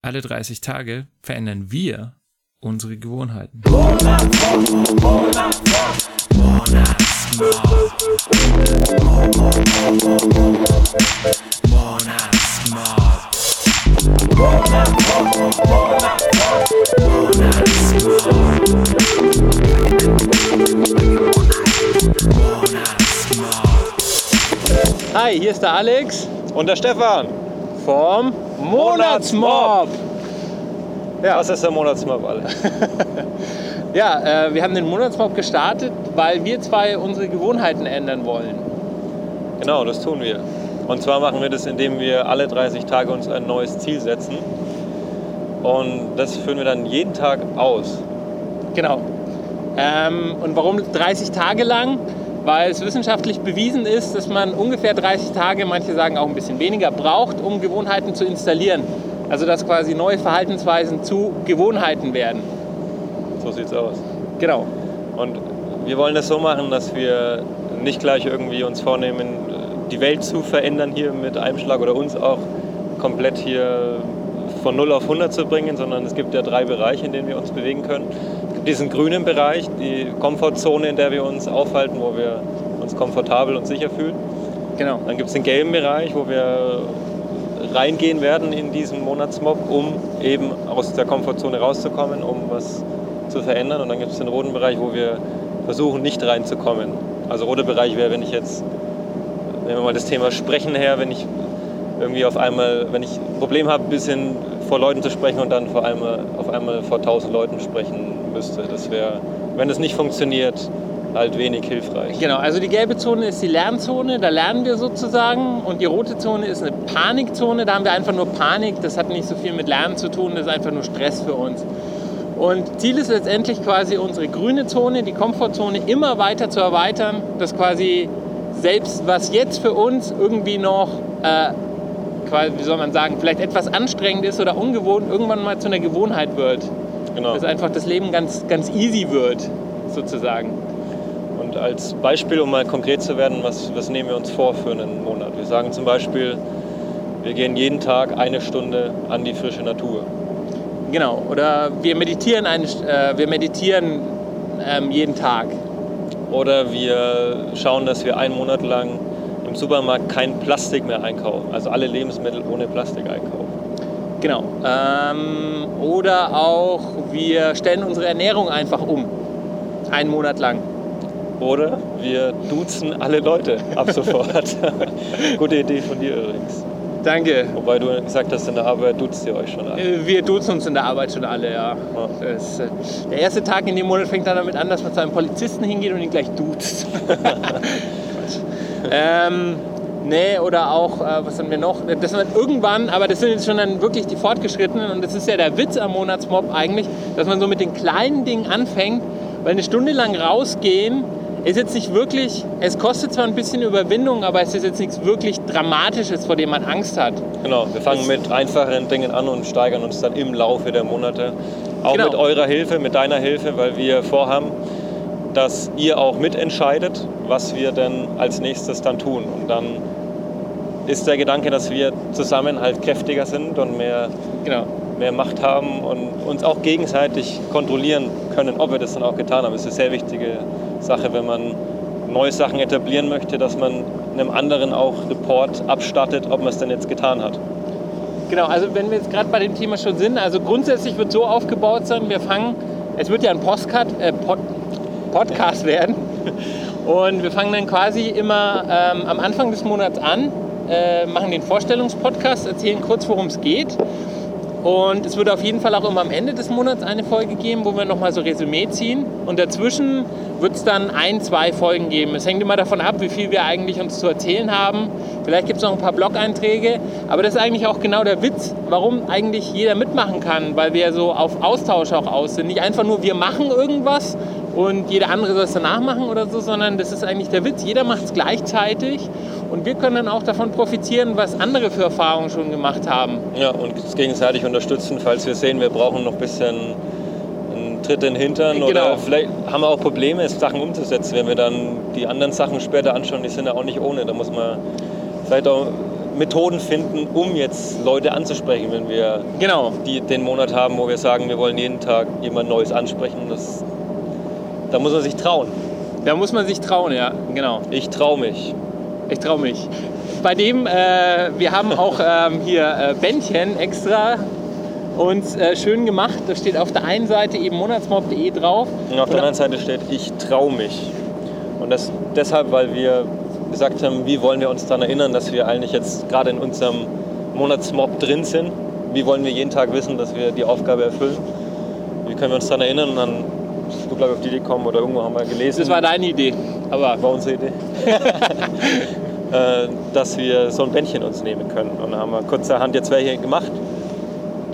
Alle 30 Tage verändern wir unsere Gewohnheiten. Hi, hier ist der Alex Und der Stefan. Vom Monatsmob. Ja, Was ist der Monatsmob, alle? ja äh, wir haben den Monatsmob gestartet, weil wir zwei unsere Gewohnheiten ändern wollen. Genau, das tun wir. Und zwar machen wir das, indem wir alle 30 Tage uns ein neues Ziel setzen. Und das führen wir dann jeden Tag aus. Genau. Ähm, und warum 30 Tage lang? Weil es wissenschaftlich bewiesen ist, dass man ungefähr 30 Tage, manche sagen auch ein bisschen weniger, braucht, um Gewohnheiten zu installieren. Also dass quasi neue Verhaltensweisen zu Gewohnheiten werden. So sieht's aus. Genau. Und wir wollen das so machen, dass wir nicht gleich irgendwie uns vornehmen, die Welt zu verändern hier mit einem Schlag oder uns auch komplett hier von 0 auf 100 zu bringen, sondern es gibt ja drei Bereiche, in denen wir uns bewegen können. Es gibt diesen grünen Bereich, die Komfortzone, in der wir uns aufhalten, wo wir uns komfortabel und sicher fühlen. Genau. Dann gibt es den gelben Bereich, wo wir reingehen werden in diesen Monatsmob, um eben aus der Komfortzone rauszukommen, um was zu verändern. Und dann gibt es den roten Bereich, wo wir versuchen, nicht reinzukommen. Also roter Bereich wäre, wenn ich jetzt, nehmen wir mal das Thema Sprechen her, wenn ich irgendwie auf einmal, wenn ich ein Problem habe, ein bisschen vor Leuten zu sprechen und dann vor einmal, auf einmal vor tausend Leuten sprechen müsste. Das wäre, wenn das nicht funktioniert, halt wenig hilfreich. Genau, also die gelbe Zone ist die Lernzone, da lernen wir sozusagen. Und die rote Zone ist eine Panikzone, da haben wir einfach nur Panik. Das hat nicht so viel mit Lernen zu tun, das ist einfach nur Stress für uns. Und Ziel ist letztendlich quasi unsere grüne Zone, die Komfortzone immer weiter zu erweitern, dass quasi selbst was jetzt für uns irgendwie noch, äh, wie soll man sagen, vielleicht etwas anstrengend ist oder ungewohnt, irgendwann mal zu einer Gewohnheit wird. Genau. Dass einfach das Leben ganz, ganz easy wird, sozusagen. Und als Beispiel, um mal konkret zu werden, was, was nehmen wir uns vor für einen Monat? Wir sagen zum Beispiel, wir gehen jeden Tag eine Stunde an die frische Natur. Genau, oder wir meditieren, eine, äh, wir meditieren ähm, jeden Tag. Oder wir schauen, dass wir einen Monat lang Supermarkt kein Plastik mehr einkaufen. Also alle Lebensmittel ohne Plastik einkaufen. Genau. Ähm, oder auch wir stellen unsere Ernährung einfach um. Einen Monat lang. Oder wir duzen alle Leute ab sofort. Gute Idee von dir übrigens. Danke. Wobei du gesagt hast, in der Arbeit duzt ihr euch schon alle. Äh, Wir duzen uns in der Arbeit schon alle, ja. Das, äh, der erste Tag in dem Monat fängt dann damit an, dass man zu einem Polizisten hingeht und ihn gleich duzt. ähm, nee, oder auch, äh, was haben wir noch? Das sind irgendwann, aber das sind jetzt schon dann wirklich die Fortgeschrittenen und das ist ja der Witz am Monatsmob eigentlich, dass man so mit den kleinen Dingen anfängt, weil eine Stunde lang rausgehen ist jetzt nicht wirklich, es kostet zwar ein bisschen Überwindung, aber es ist jetzt nichts wirklich Dramatisches, vor dem man Angst hat. Genau, wir fangen Das- mit einfacheren Dingen an und steigern uns dann im Laufe der Monate. Auch Genau. mit eurer Hilfe, mit deiner Hilfe, weil wir vorhaben, dass ihr auch mitentscheidet, was wir denn als nächstes dann tun. Und dann ist der Gedanke, dass wir zusammen halt kräftiger sind und mehr, Genau. mehr Macht haben und uns auch gegenseitig kontrollieren können, ob wir das dann auch getan haben. Das ist eine sehr wichtige Sache, wenn man neue Sachen etablieren möchte, dass man einem anderen auch Report abstattet, ob man es denn jetzt getan hat. Genau, also wenn wir jetzt gerade bei dem Thema schon sind, also grundsätzlich wird so aufgebaut sein, wir fangen, es wird ja ein Postcard, äh, Pod, Podcast werden und wir fangen dann quasi immer ähm, am Anfang des Monats an, äh, machen den Vorstellungspodcast, erzählen kurz, worum es geht und es wird auf jeden Fall auch immer am Ende des Monats eine Folge geben, wo wir nochmal so Resümee ziehen und dazwischen wird es dann ein, zwei Folgen geben. Es hängt immer davon ab, wie viel wir eigentlich uns zu erzählen haben. Vielleicht gibt es noch ein paar Blog-Einträge, aber das ist eigentlich auch genau der Witz, warum eigentlich jeder mitmachen kann, weil wir so auf Austausch auch aus sind. Nicht einfach nur, wir machen irgendwas und jeder andere soll es danach machen oder so, sondern das ist eigentlich der Witz. Jeder macht es gleichzeitig und wir können dann auch davon profitieren, was andere für Erfahrungen schon gemacht haben. Ja, und uns gegenseitig unterstützen, falls wir sehen, wir brauchen noch ein bisschen einen Tritt in den Hintern Genau. oder vielleicht haben wir auch Probleme, Sachen umzusetzen. Wenn wir dann die anderen Sachen später anschauen, die sind ja auch nicht ohne. Da muss man vielleicht auch Methoden finden, um jetzt Leute anzusprechen, wenn wir Genau. die, den Monat haben, wo wir sagen, wir wollen jeden Tag jemand Neues ansprechen. Das, da muss man sich trauen. Da muss man sich trauen, ja, genau. Ich traue mich. Ich traue mich. Bei dem, äh, wir haben auch ähm, hier äh, Bändchen extra uns äh, schön gemacht. Da steht auf der einen Seite eben monatsmob.de drauf. Und auf der anderen Seite steht, ich traue mich. Und das deshalb, weil wir gesagt haben, wie wollen wir uns daran erinnern, dass wir eigentlich jetzt gerade in unserem Monatsmob drin sind. Wie wollen wir jeden Tag wissen, dass wir die Aufgabe erfüllen? Wie können wir uns daran erinnern? Und dann bist du, glaube ich, auf die Idee gekommen oder irgendwo haben wir gelesen. Das war deine Idee. Aber war unsere Idee. Äh, dass wir so ein Bändchen uns nehmen können. Und dann haben wir kurzerhand jetzt welche gemacht,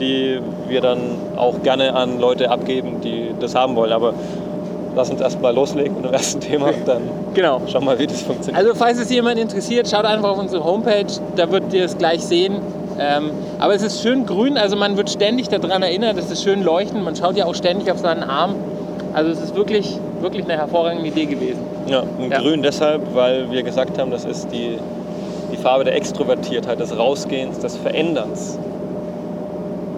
die wir dann auch gerne an Leute abgeben, die das haben wollen. Aber lass uns erstmal loslegen mit dem ersten Thema und dann genau. schauen wir mal, wie das funktioniert. Also falls es jemand interessiert, schaut einfach auf unsere Homepage, da wird ihr es gleich sehen. Ähm, aber es ist schön grün, also man wird ständig daran erinnert, es ist schön leuchtend, man schaut ja auch ständig auf seinen Arm. Also es ist wirklich, wirklich eine hervorragende Idee gewesen. ja, und Ja. grün deshalb, weil wir gesagt haben, das ist die, die Farbe der Extrovertiertheit, des Rausgehens, des Veränderns,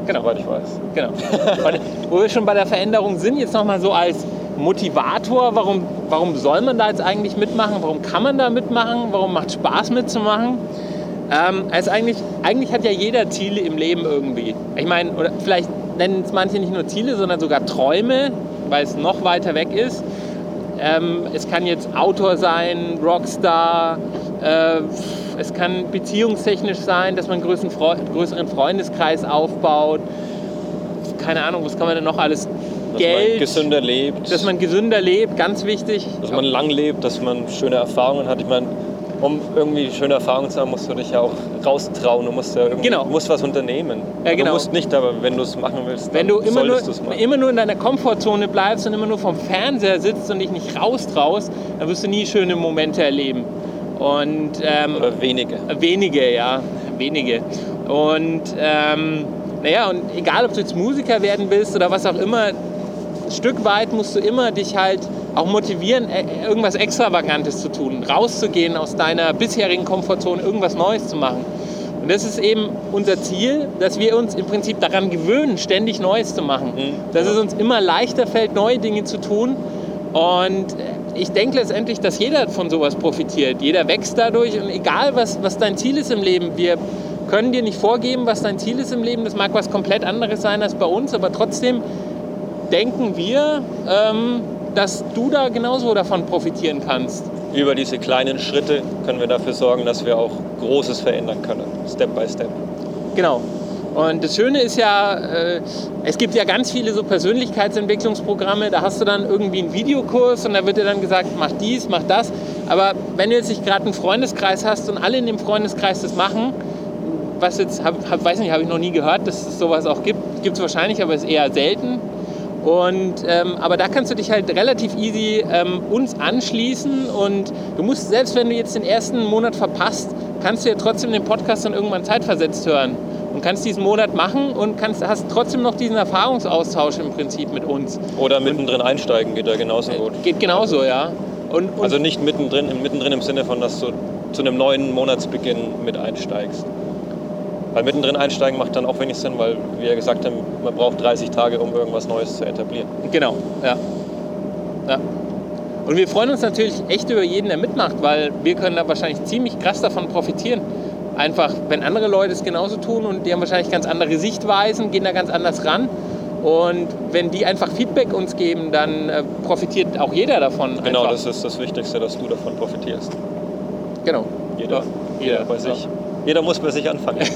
Genau. soweit ich weiß. Genau. Und wo wir schon bei der Veränderung sind, jetzt nochmal so als Motivator, warum, warum soll man da jetzt eigentlich mitmachen? Warum kann man da mitmachen? Warum macht Spaß mitzumachen? Ähm, also eigentlich, eigentlich hat ja jeder Ziele im Leben irgendwie. Ich meine, oder vielleicht nennen es manche nicht nur Ziele, sondern sogar Träume, weil es noch weiter weg ist. Ähm, es kann jetzt Autor sein, Rockstar, äh, es kann beziehungstechnisch sein, dass man einen größeren, Freu größeren Freundeskreis aufbaut. Keine Ahnung, was kann man denn noch alles? Dass man Geld, gesünder lebt, dass man gesünder lebt, ganz wichtig. dass man lang lebt, dass man schöne Erfahrungen hat. Ich meine, um irgendwie schöne Erfahrungen zu haben, musst du dich ja auch raustrauen. Du musst ja irgendwie Genau. musst was unternehmen. Ja, genau. Du musst nicht, aber wenn du es machen willst, Wenn du immer nur, immer nur in deiner Komfortzone bleibst und immer nur vom Fernseher sitzt und dich nicht raustraust, dann wirst du nie schöne Momente erleben. Und ähm, Oder wenige. Wenige, ja, wenige. Und ähm, naja, und egal, ob du jetzt Musiker werden willst oder was auch immer, ein Stück weit musst du immer dich halt auch motivieren, äh, irgendwas Extravagantes zu tun, rauszugehen aus deiner bisherigen Komfortzone, irgendwas Neues zu machen. Und das ist eben unser Ziel, dass wir uns im Prinzip daran gewöhnen, ständig Neues zu machen. Mhm. Dass es uns immer leichter fällt, neue Dinge zu tun. Und äh, ich denke letztendlich, dass jeder von sowas profitiert. Jeder wächst dadurch und egal, was, was dein Ziel ist im Leben, wir können dir nicht vorgeben, was dein Ziel ist im Leben. Das mag was komplett anderes sein als bei uns, aber trotzdem denken wir, ähm, dass du da genauso davon profitieren kannst. Über diese kleinen Schritte können wir dafür sorgen, dass wir auch Großes verändern können. Step by step. Genau. Und das Schöne ist ja, äh, es gibt ja ganz viele so Persönlichkeitsentwicklungsprogramme, da hast du dann irgendwie einen Videokurs und da wird dir dann gesagt, mach dies, mach das. Aber wenn du jetzt nicht gerade einen Freundeskreis hast und alle in dem Freundeskreis das machen, was jetzt, hab, hab, weiß nicht, habe ich noch nie gehört, dass es sowas auch gibt. Gibt es wahrscheinlich, aber ist eher selten. Und, ähm, aber da kannst du dich halt relativ easy ähm, uns anschließen und du musst, selbst wenn du jetzt den ersten Monat verpasst, kannst du ja trotzdem den Podcast dann irgendwann zeitversetzt hören und kannst diesen Monat machen und kannst, hast trotzdem noch diesen Erfahrungsaustausch im Prinzip mit uns. Oder mittendrin einsteigen geht da genauso gut. Geht genauso, ja. Und, und Also nicht mittendrin, mittendrin im Sinne von, dass du zu einem neuen Monatsbeginn mit einsteigst. Weil mittendrin einsteigen macht dann auch wenig Sinn, weil wir ja gesagt haben, man braucht 30 Tage, um irgendwas Neues zu etablieren. Genau, ja. ja. Und wir freuen uns natürlich echt über jeden, der mitmacht, weil wir können da wahrscheinlich ziemlich krass davon profitieren. Einfach, wenn andere Leute es genauso tun und die haben wahrscheinlich ganz andere Sichtweisen, gehen da ganz anders ran. Und wenn die einfach Feedback uns geben, dann äh, profitiert auch jeder davon. Genau, einfach. das ist das Wichtigste, dass du davon profitierst. Genau. Jeder, Ja, jeder jeder, bei sich. Jeder muss bei sich anfangen.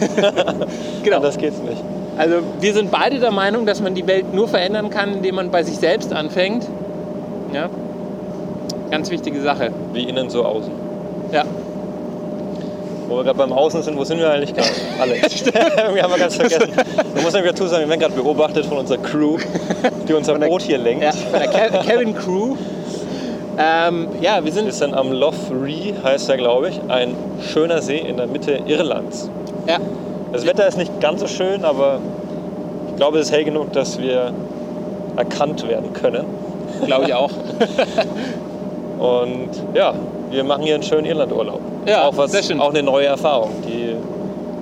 Genau. Anders geht's nicht. Also wir sind beide der Meinung, dass man die Welt nur verändern kann, indem man bei sich selbst anfängt. Ja. Ganz wichtige Sache. Wie innen, so außen. Ja. Wo wir gerade beim Außen sind, wo sind wir eigentlich gerade? Alex. wir haben wir ganz vergessen. Man muss nämlich dazu sagen, wir werden gerade beobachtet von unserer Crew, die unser Boot hier lenkt. Ja, von der Ke- Kevin Crew. Ähm, ja, wir Wir sind. sind am Lough Ree, heißt er, glaube ich, ein schöner See in der Mitte Irlands. Ja, Das Wetter ist nicht ganz so schön, aber ich glaube, es ist hell genug, dass wir erkannt werden können. glaube ich auch. Und ja, wir machen hier einen schönen Irlandurlaub. Ja, auch, was, sehr schön. auch eine neue Erfahrung, die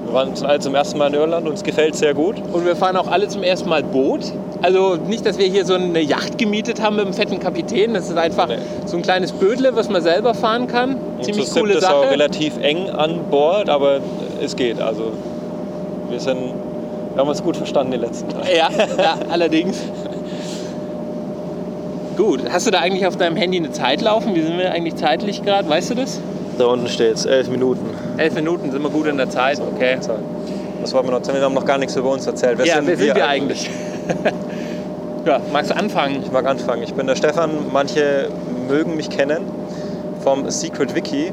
Wir waren alle zum ersten Mal in Irland, uns gefällt sehr gut. Und wir fahren auch alle zum ersten Mal Boot. Also nicht, dass wir hier so eine Yacht gemietet haben mit einem fetten Kapitän. Das ist einfach Nee. so ein kleines Bödle, was man selber fahren kann. Und Ziemlich coole siebt ist auch Sache. relativ eng an Bord, aber es geht. Also wir sind, wir haben uns gut verstanden die letzten Tage. Ja, ja, allerdings. Gut, hast du da eigentlich auf deinem Handy eine Zeit laufen? Wie sind wir eigentlich zeitlich gerade? Weißt du das? Da unten steht es, elf Minuten. Elf Minuten sind wir gut in der Zeit, okay. Was wollen wir noch? Wir haben noch gar nichts über uns erzählt. Wer ja, wer sind wir eigentlich? ja, magst du anfangen? Ich mag anfangen. Ich bin der Stefan. Manche mögen mich kennen vom Secret Wiki.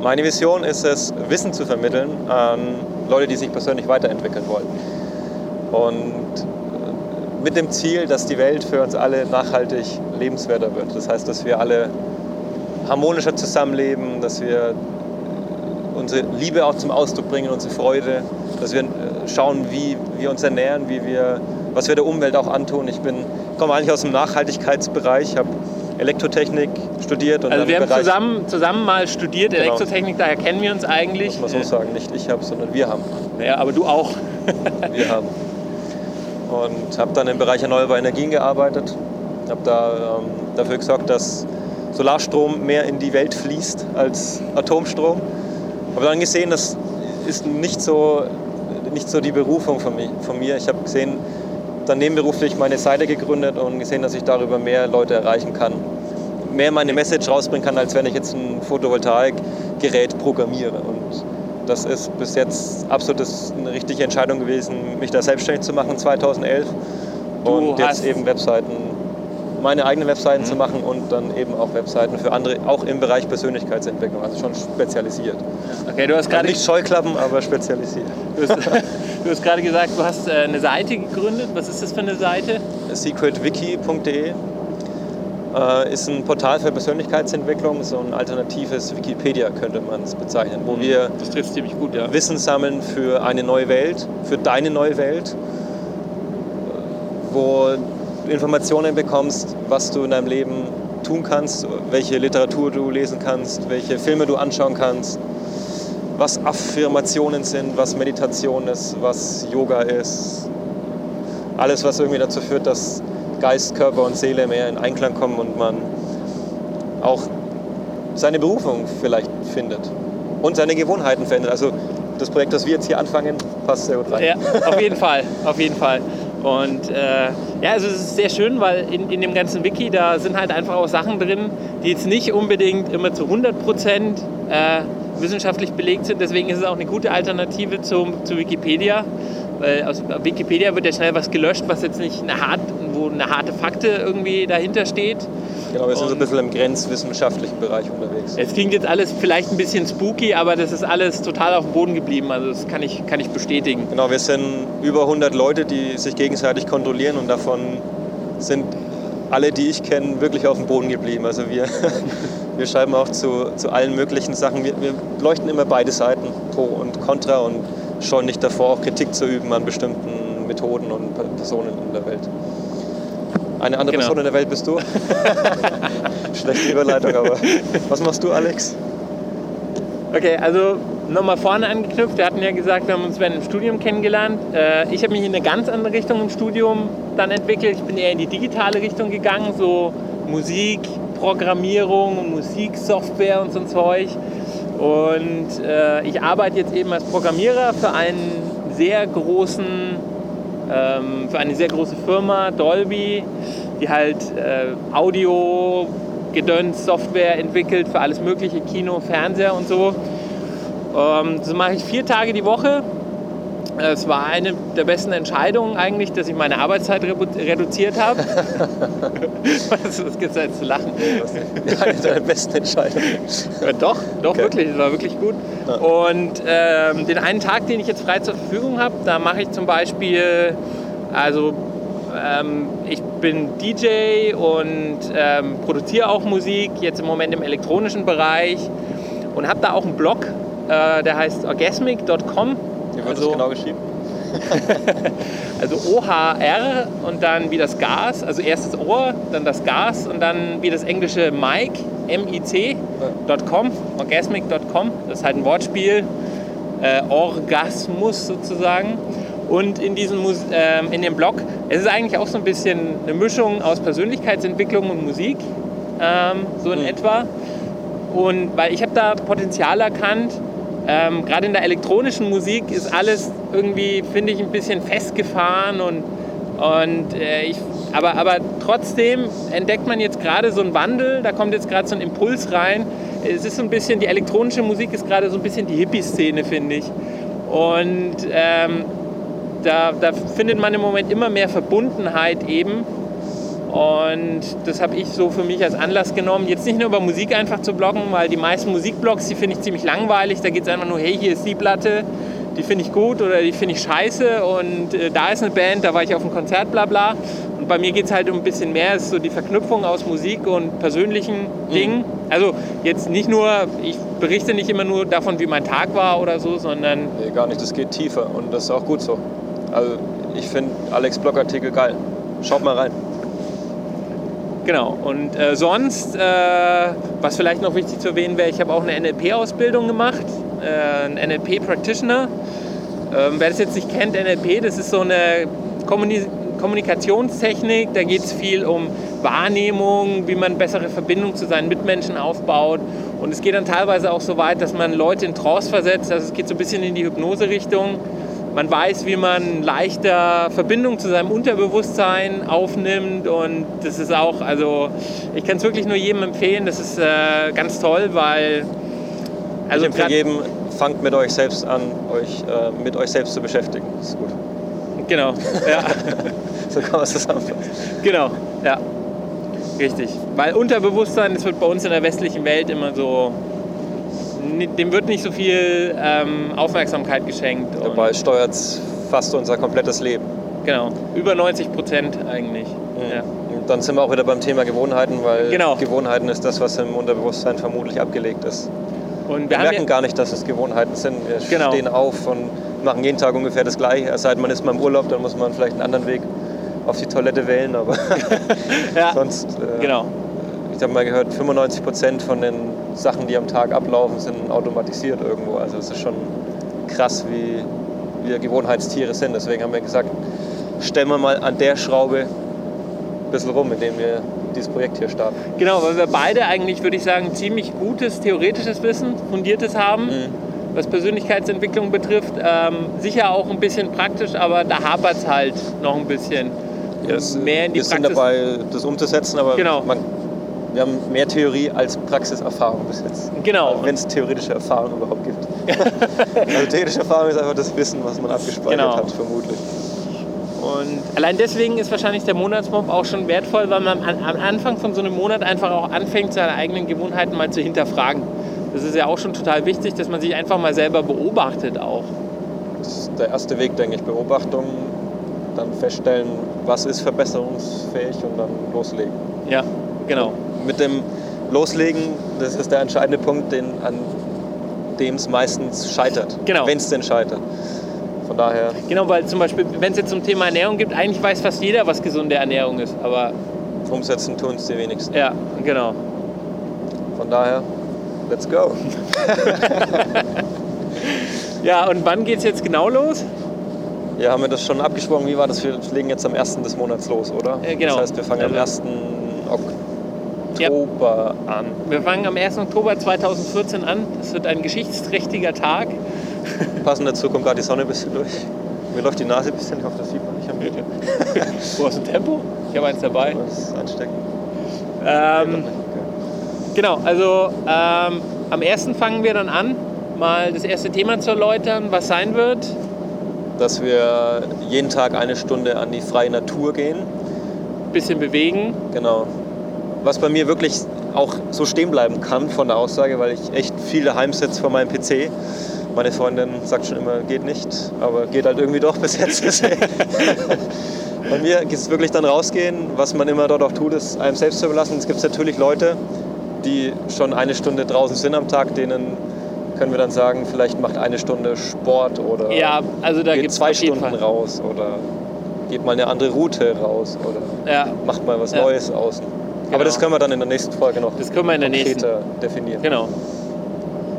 Meine Vision ist es, Wissen zu vermitteln an Leute, die sich persönlich weiterentwickeln wollen. Und äh, mit dem Ziel, dass die Welt für uns alle nachhaltig lebenswerter wird. Das heißt, dass wir alle harmonischer zusammenleben, dass wir unsere Liebe auch zum Ausdruck bringen, unsere Freude, dass wir äh, schauen, wie wir uns ernähren, wie wir, was wir der Umwelt auch antun. Ich bin, komme eigentlich aus dem Nachhaltigkeitsbereich, habe Elektrotechnik studiert und Also wir haben Bereich, zusammen, zusammen mal studiert, Genau. Elektrotechnik, daher kennen wir uns eigentlich. muss man so sagen, nicht ich habe, sondern wir haben. Ja, aber du auch. Wir haben. Und habe dann im Bereich erneuerbare Energien gearbeitet, habe da ähm, dafür gesorgt, dass Solarstrom mehr in die Welt fließt als Atomstrom. Habe dann gesehen, das ist nicht so, nicht so die Berufung von, von mir. Ich habe gesehen, dann nebenberuflich meine Seite gegründet und gesehen, dass ich darüber mehr Leute erreichen kann. Mehr meine Message rausbringen kann, als wenn ich jetzt ein Photovoltaikgerät programmiere. Und das ist bis jetzt absolut eine richtige Entscheidung gewesen, mich da selbstständig zu machen 2011 Du und jetzt eben Webseiten, meine eigenen Webseiten Mhm. zu machen und dann eben auch Webseiten für andere, auch im Bereich Persönlichkeitsentwicklung, also schon spezialisiert. Okay, du hast Also gerade nicht Scheuklappen, aber spezialisiert. du hast, du hast gerade gesagt, du hast äh, eine Seite gegründet. Was ist das für eine Seite? secretwiki.de äh, ist ein Portal für Persönlichkeitsentwicklung, so ein alternatives Wikipedia könnte man es bezeichnen, wo wir trifft ziemlich gut, ja. Wissen sammeln für eine neue Welt, für deine neue Welt, wo Informationen bekommst, was du in deinem Leben tun kannst, welche Literatur du lesen kannst, welche Filme du anschauen kannst, was Affirmationen sind, was Meditation ist, was Yoga ist. Alles, was irgendwie dazu führt, dass Geist, Körper und Seele mehr in Einklang kommen und man auch seine Berufung vielleicht findet und seine Gewohnheiten verändert. Also das Projekt, das wir jetzt hier anfangen, passt sehr gut rein. Ja, auf jeden Fall, auf jeden Fall. Und äh, ja, also es ist sehr schön, weil in, in dem ganzen Wiki, da sind halt einfach auch Sachen drin, die jetzt nicht unbedingt immer zu 100 Prozent äh, wissenschaftlich belegt sind. Deswegen ist es auch eine gute Alternative zum, zu Wikipedia. Weil aus Wikipedia wird ja schnell was gelöscht, was jetzt nicht eine, hart, wo eine harte Fakte irgendwie dahinter steht. Genau, wir sind so ein bisschen im grenzwissenschaftlichen Bereich unterwegs. Es klingt jetzt alles vielleicht ein bisschen spooky, aber das ist alles total auf dem Boden geblieben. Also das kann ich, kann ich bestätigen. Genau, wir sind über 100 Leute, die sich gegenseitig kontrollieren und davon sind alle, die ich kenne, wirklich auf dem Boden geblieben. Also wir, wir schreiben auch zu, zu allen möglichen Sachen. Wir, wir leuchten immer beide Seiten, Pro und Contra und scheuen nicht davor, auch Kritik zu üben an bestimmten Methoden und Per- Personen in der Welt. Eine andere Genau. Person in der Welt bist du? Schlechte Überleitung, aber was machst du, Alex? Okay, also nochmal vorne angeknüpft. Wir hatten ja gesagt, wir haben uns während dem Studium kennengelernt. Äh, ich habe mich in eine ganz andere Richtung im Studium dann entwickelt. Ich bin eher in die digitale Richtung gegangen, so Musik, Programmierung, Musiksoftware und so ein Zeug. Und äh, ich arbeite jetzt eben als Programmierer für einen sehr großen, ähm, für eine sehr große Firma, Dolby, die halt äh, Audio, Gedöns, Software entwickelt für alles mögliche, Kino, Fernseher und so. Ähm, das mache ich vier Tage die Woche. Äh, Es war eine der besten Entscheidungen eigentlich, dass ich meine Arbeitszeit redu- reduziert habe. was was gibt es jetzt zu lachen? Eine deiner besten Entscheidungen. Ja, doch, doch Okay. wirklich, das war wirklich gut. Ja. Und ähm, den einen Tag, den ich jetzt frei zur Verfügung habe, da mache ich zum Beispiel, also ähm, ich bin DJ und ähm, produziere auch Musik, jetzt im Moment im elektronischen Bereich und habe da auch einen Blog, äh, der heißt orgasmic.com. Wird Also- das genau geschrieben? Also OHR und dann wie das Gas, also erst das Ohr, dann das Gas und dann wie das englische Mic, M-I-C.com, orgasmic.com. Das ist halt ein Wortspiel. äh, Orgasmus sozusagen. Und in diesem Mus ähm, in dem Blog, es ist eigentlich auch so ein bisschen eine Mischung aus Persönlichkeitsentwicklung und Musik, ähm, so in Mhm. etwa. Und weil ich habe da Potenzial erkannt, ähm, gerade in der elektronischen Musik ist alles irgendwie, finde ich, ein bisschen festgefahren und, und äh, ich, aber, aber trotzdem entdeckt man jetzt gerade so einen Wandel, da kommt jetzt gerade so ein Impuls rein. Es ist so ein bisschen, die elektronische Musik ist gerade so ein bisschen die Hippie-Szene, finde ich. Und ähm, da, da findet man im Moment immer mehr Verbundenheit eben. Und das habe ich so für mich als Anlass genommen, jetzt nicht nur über Musik einfach zu bloggen, weil die meisten Musikblogs, die finde ich ziemlich langweilig. Da geht es einfach nur, hey, hier ist die Platte, die finde ich gut oder die finde ich scheiße und äh, da ist eine Band, da war ich auf einem Konzert, bla bla. Und bei mir geht es halt um ein bisschen mehr, es ist so die Verknüpfung aus Musik und persönlichen Dingen. Also jetzt nicht nur, ich berichte nicht immer nur davon, wie mein Tag war oder so, sondern Nee, gar nicht, das geht tiefer und das ist auch gut so. Also ich finde Alex Blogartikel geil. Schaut mal rein. Genau. Und äh, sonst, äh, was vielleicht noch wichtig zu erwähnen wäre, ich habe auch eine NLP-Ausbildung gemacht, äh, ein NLP-Practitioner. Ähm, wer das jetzt nicht kennt, NLP, das ist so eine Kommuni Kommunikationstechnik. Da geht es viel um Wahrnehmung, wie man bessere Verbindung zu seinen Mitmenschen aufbaut. Und es geht dann teilweise auch so weit, dass man Leute in Trance versetzt. Also es geht so ein bisschen in die Hypnose-Richtung. Man weiß, wie man leichter Verbindung zu seinem Unterbewusstsein aufnimmt und das ist auch, also ich kann es wirklich nur jedem empfehlen, das ist äh, ganz toll, weil also ich empfehle jedem, fangt mit euch selbst an, euch äh, mit euch selbst zu beschäftigen. Das ist gut. genau, ja, So kann man es zusammenfassen. genau, ja, richtig, weil Unterbewusstsein, das wird bei uns in der westlichen Welt immer so, dem wird nicht so viel ähm, Aufmerksamkeit geschenkt. Dabei steuert es fast unser komplettes Leben. Genau, über 90 Prozent eigentlich. Ja. Und dann sind wir auch wieder beim Thema Gewohnheiten, weil Genau. Gewohnheiten ist das, was im Unterbewusstsein vermutlich abgelegt ist. Und Wir wir merken ja, gar nicht, dass es Gewohnheiten sind. Wir Genau. stehen auf und machen jeden Tag ungefähr das Gleiche. Es sei denn, man ist mal im Urlaub, dann muss man vielleicht einen anderen Weg auf die Toilette wählen. Aber ja, sonst, äh, genau. Ich habe mal gehört, 95 Prozent von den Sachen, die am Tag ablaufen, sind automatisiert irgendwo. Also es ist schon krass, wie wir Gewohnheitstiere sind. Deswegen haben wir gesagt, stellen wir mal an der Schraube ein bisschen rum, indem wir dieses Projekt hier starten. Genau, weil wir beide eigentlich, würde ich sagen, ziemlich gutes theoretisches Wissen, fundiertes haben, Mhm. was Persönlichkeitsentwicklung betrifft. Ähm, sicher auch ein bisschen praktisch, aber da hapert es halt noch ein bisschen. Das, mehr in die wir sind Praxis. dabei, das umzusetzen, aber Genau. man, wir haben mehr Theorie als Praxiserfahrung bis jetzt. Genau. Wenn es theoretische Erfahrung überhaupt gibt. also theoretische Erfahrung ist einfach das Wissen, was man abgespeichert Genau. hat, vermutlich. Und allein deswegen ist wahrscheinlich der Monatsmob auch schon wertvoll, weil man am am Anfang von so einem Monat einfach auch anfängt, seine eigenen Gewohnheiten mal zu hinterfragen. Das ist ja auch schon total wichtig, dass man sich einfach mal selber beobachtet auch. Das ist der erste Weg, denke ich. Beobachtung, dann feststellen, was ist verbesserungsfähig und dann loslegen. Ja, genau. Mit dem Loslegen, das ist der entscheidende Punkt, den, an dem es meistens scheitert. Genau. Wenn es denn scheitert. Von daher, Genau, weil zum Beispiel, wenn es jetzt zum Thema Ernährung gibt, eigentlich weiß fast jeder, was gesunde Ernährung ist. Aber umsetzen tun es die wenigsten. ja, genau. Von daher, let's go. Ja, und wann geht es jetzt genau los? Ja, haben wir das schon abgesprochen? Wie war das? Wir legen jetzt am 1. des Monats los, oder? Äh, genau. Das heißt, wir fangen am Also- 1. Ja. Oktober an. Wir fangen am 1. Oktober 2014 an. Das wird ein geschichtsträchtiger Tag. Passend dazu kommt gerade die Sonne ein bisschen durch. Mir läuft die Nase ein bisschen, ich hoffe, das sieht man nicht am Video. Wo hast du Tempo? Ich habe eins dabei. Das ist ansteckend. Ähm, genau, also ähm, am 1. fangen wir dann an, mal das erste Thema zu erläutern, was sein wird. Dass wir jeden Tag eine Stunde an die freie Natur gehen. Bisschen bewegen. Genau. Was bei mir wirklich auch so stehen bleiben kann von der Aussage, weil ich echt viel daheim sitze vor meinem PC. Meine Freundin sagt schon immer, geht nicht, aber geht halt irgendwie doch bis jetzt. Bei mir geht es wirklich dann rausgehen. Was man immer dort auch tut, ist einem selbst zu überlassen. Es gibt natürlich Leute, die schon eine Stunde draußen sind am Tag, denen können wir dann sagen, vielleicht macht eine Stunde Sport oder Ja, also da geht zwei Stunden Fall. raus oder geht mal eine andere Route raus oder Ja, macht mal was Ja. Neues außen. Genau. Aber das können wir dann in der nächsten Folge noch das können wir in der nächsten. definieren. Genau.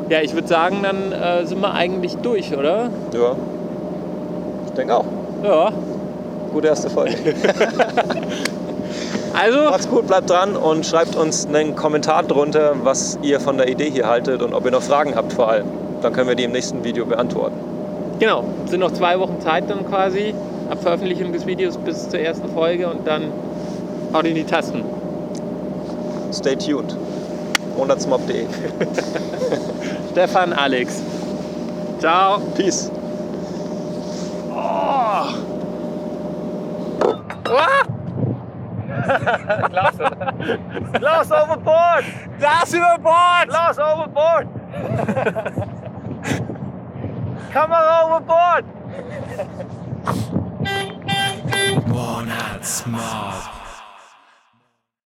Ja, ich würde sagen, dann äh, sind wir eigentlich durch, oder? Ja. Ich denke auch. Ja. Gute erste Folge. Also, Macht's gut, bleibt dran und schreibt uns einen Kommentar drunter, was ihr von der Idee hier haltet und ob ihr noch Fragen habt vor allem. Dann können wir die im nächsten Video beantworten. genau, es sind noch zwei Wochen Zeit dann quasi ab Veröffentlichung des Videos bis zur ersten Folge und dann haut in die Tasten. Stay tuned. Monatsmob.de. Stefan, Alex. Ciao. Peace. Glas overboard! Glas über Bord! Glas overboard! Kamera overboard! Monatsmob.